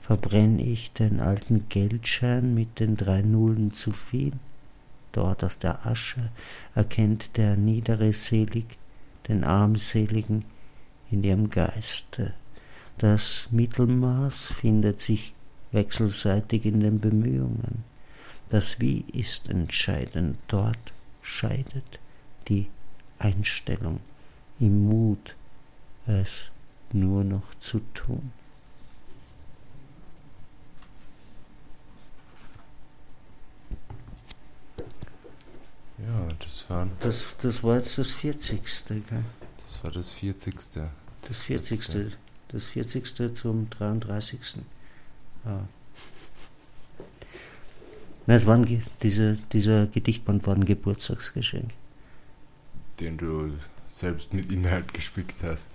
Verbrenn ich den alten Geldschein mit den drei Nullen zu viel? Dort aus der Asche erkennt der Niedere selig den Armseligen in ihrem Geiste. Das Mittelmaß findet sich wechselseitig in den Bemühungen. Das Wie ist entscheidend, dort scheidet die Einstellung, im Mut, es nur noch zu tun. Ja, das war. Das, das war jetzt das 40. Gell? Das war das 40. Das 40. Das 40. zum 33. Ja. Nein, es waren, diese, dieser Gedichtband war ein Geburtstagsgeschenk den du selbst mit Inhalt gespickt hast.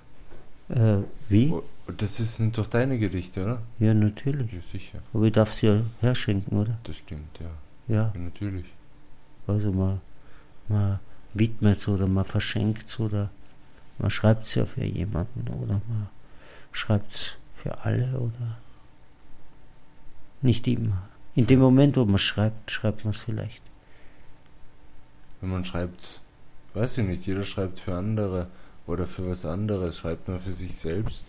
Äh, wie? Oh, das sind doch deine Gedichte, oder? Ja, natürlich. Ja, sicher. Aber ich darf sie ja herschenken, oder? Das stimmt, ja. Ja. ja natürlich. Also man, man widmet oder man verschenkt oder man schreibt es ja für jemanden oder man schreibt es für alle oder nicht immer. In dem Moment, wo man schreibt, schreibt man es vielleicht. Wenn man schreibt, weiß ich nicht, jeder schreibt für andere oder für was anderes, schreibt man für sich selbst.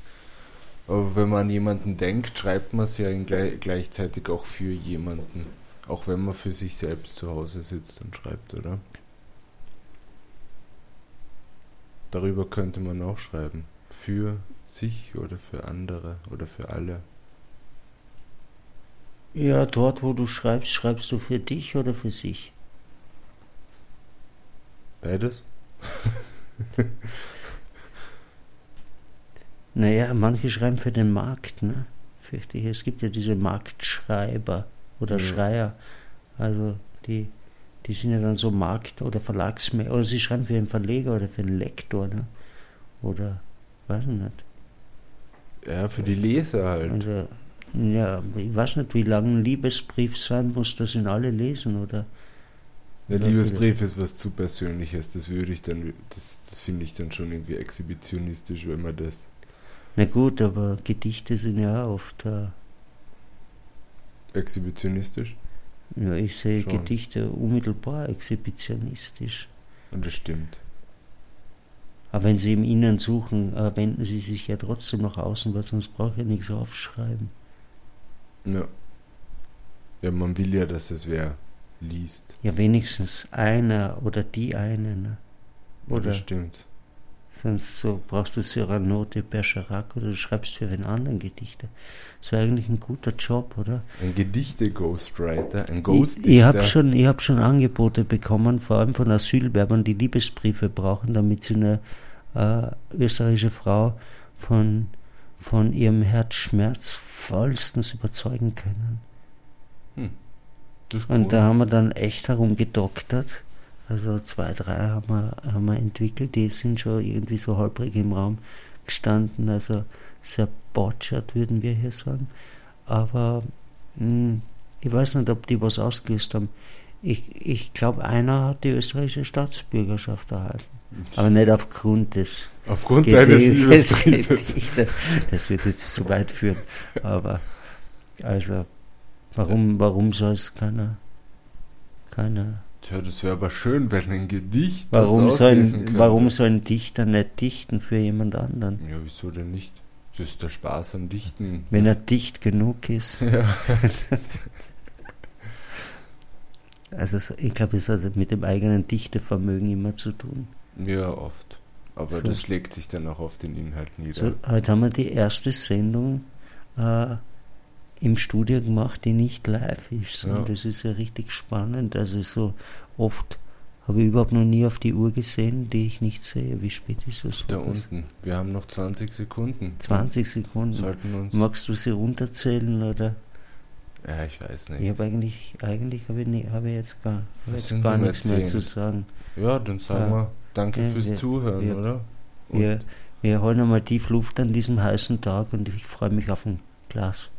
Aber wenn man an jemanden denkt, schreibt man es ja gleich, gleichzeitig auch für jemanden. Auch wenn man für sich selbst zu Hause sitzt und schreibt, oder? Darüber könnte man auch schreiben. Für sich oder für andere oder für alle. Ja, dort wo du schreibst, schreibst du für dich oder für sich? Beides? naja, manche schreiben für den Markt, ne? Fürchte ich. Es gibt ja diese Marktschreiber oder ja. Schreier. Also die, die sind ja dann so Markt- oder Verlagsmäßig. Oder sie schreiben für einen Verleger oder für einen Lektor, ne? Oder weiß ich nicht. Ja, für die Leser halt. Also, ja, ich weiß nicht, wie lang ein Liebesbrief sein muss, dass ihn alle lesen, oder? Der Liebesbrief ist was zu Persönliches, das würde ich dann, das, das finde ich dann schon irgendwie exhibitionistisch, wenn man das. Na gut, aber Gedichte sind ja oft. Äh, exhibitionistisch? Ja, ich sehe schon. Gedichte unmittelbar exhibitionistisch. Und das stimmt. Aber wenn Sie im Inneren suchen, äh, wenden Sie sich ja trotzdem nach außen, weil sonst braucht ja nichts aufschreiben. Ja. Ja, man will ja, dass es wer liest. Ja, wenigstens einer oder die eine. Ne? Ja, Oder das stimmt. Sonst so brauchst du Cyrano de Bergerac oder du schreibst für einen anderen Gedichte. Das wäre eigentlich ein guter Job, oder? Ein Gedichte-Ghostwriter, ein Ich, Ghostdichter. ich habe schon, ich hab schon Angebote bekommen, vor allem von Asylwerbern, die Liebesbriefe brauchen, damit sie eine äh, österreichische Frau von, von ihrem Herzschmerz vollstens überzeugen können. ist Und cool. da haben wir dann echt herumgedoktert. Also zwei, drei haben wir, haben wir entwickelt, die sind schon irgendwie so holprig im Raum gestanden, also sehr botschert, würden wir hier sagen. Aber mh, ich weiß nicht, ob die was ausgelöst haben. Ich, ich glaube, einer hat die österreichische Staatsbürgerschaft erhalten. Aber nicht aufgrund des Aufgrund Gedichtes. Liebesbriefes. Das, das wird jetzt zu weit führen. Aber also, warum, warum soll es keiner, keiner Tja, das wäre aber schön, wenn ein Gedicht das Warum soll, auslesen ein, könnte. warum soll ein Dichter nicht dichten für jemand anderen? Ja, wieso denn nicht? Das ist der Spaß am Dichten. Wenn er dicht genug ist. Ja. Also so- ich glaube, es hat mit dem eigenen Dichtevermögen immer zu tun. ja, oft. Aber So. das schlägt sich dann auch auf den Inhalt nieder. So, heute haben wir die erste Sendung äh, im Studio gemacht, die nicht live ist. Ja. Und das ist ja richtig spannend. Also so oft habe ich überhaupt noch nie auf die Uhr gesehen, die ich nicht sehe. Wie spät ist es? Da unten. Wir haben noch 20 Sekunden. 20 Sekunden. Sollten uns. Magst du sie runterzählen oder? Ja, ich weiß Ich nicht. habe eigentlich, eigentlich habe ich, nie, habe ich jetzt gar, jetzt gar nichts mehr 10. zu sagen. Ja, dann sagen Ja. wir danke Ja, fürs ja, Zuhören, ja. oder? Und Wir, wir holen einmal tief Luft an diesem heißen Tag und ich freue mich auf ein Glas